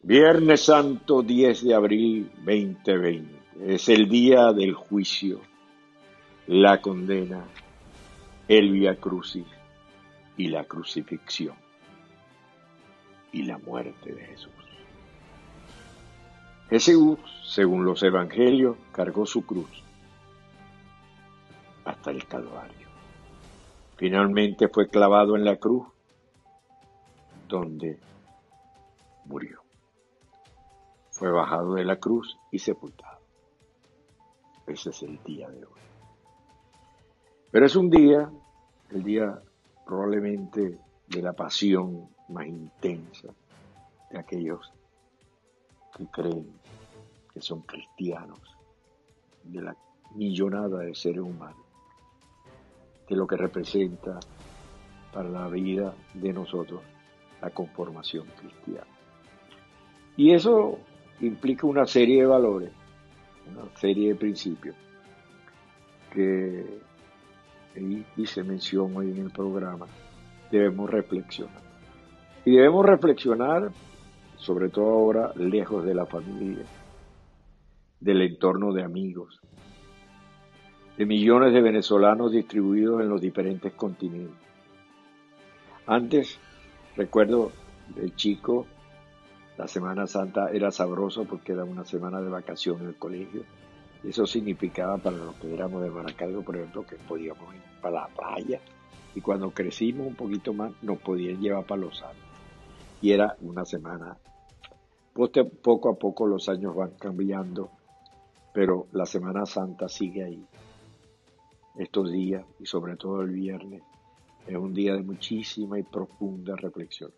Viernes Santo 10 de abril 2020. Es el día del juicio, la condena, el via crucis y la crucifixión y la muerte de Jesús. Jesús, según los evangelios, cargó su cruz hasta el Calvario. Finalmente fue clavado en la cruz donde murió fue bajado de la cruz y sepultado. Ese es el día de hoy. Pero es un día, el día probablemente de la pasión más intensa de aquellos que creen que son cristianos, de la millonada de seres humanos, de lo que representa para la vida de nosotros la conformación cristiana. Y eso implica una serie de valores, una serie de principios que hice mención hoy en el programa, debemos reflexionar. Y debemos reflexionar, sobre todo ahora, lejos de la familia, del entorno de amigos, de millones de venezolanos distribuidos en los diferentes continentes. Antes, recuerdo del chico la Semana Santa era sabroso porque era una semana de vacaciones en el colegio. Eso significaba para los que éramos de Maracaibo, por ejemplo, que podíamos ir para la playa. Y cuando crecimos un poquito más, nos podían llevar para los años. Y era una semana. Poco a poco los años van cambiando, pero la Semana Santa sigue ahí. Estos días, y sobre todo el viernes, es un día de muchísima y profunda reflexión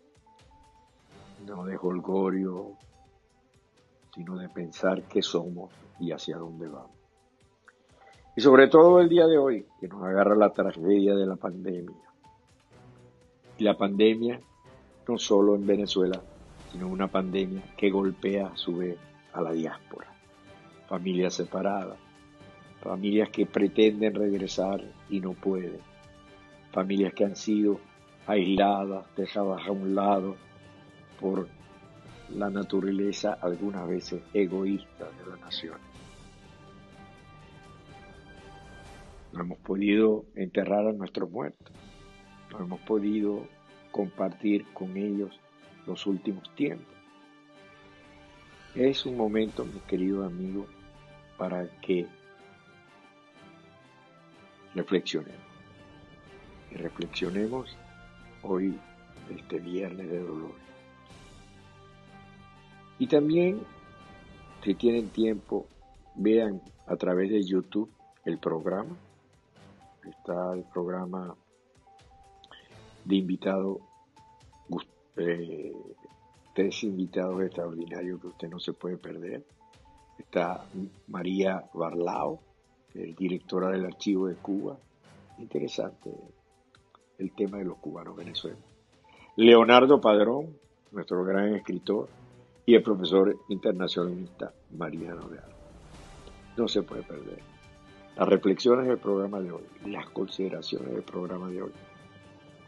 no de holgorio, sino de pensar qué somos y hacia dónde vamos. Y sobre todo el día de hoy, que nos agarra la tragedia de la pandemia. Y la pandemia no solo en Venezuela, sino una pandemia que golpea a su vez a la diáspora. Familias separadas, familias que pretenden regresar y no pueden, familias que han sido aisladas, dejadas a un lado, por la naturaleza algunas veces egoísta de la nación. No hemos podido enterrar a nuestros muertos, no hemos podido compartir con ellos los últimos tiempos. Es un momento, mi querido amigo, para que reflexionemos. Y reflexionemos hoy, este viernes de dolor. Y también, si tienen tiempo, vean a través de YouTube el programa. Está el programa de invitado, eh, tres invitados extraordinarios que usted no se puede perder. Está María Barlao, directora del Archivo de Cuba. Interesante el tema de los cubanos venezolanos. Leonardo Padrón, nuestro gran escritor y el profesor internacionalista Mariano Real. No se puede perder. Las reflexiones del programa de hoy, las consideraciones del programa de hoy,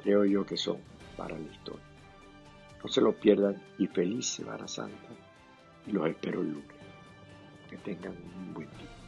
creo yo que son para la historia. No se lo pierdan y feliz Semana Santa y los espero el lunes. Que tengan un buen día.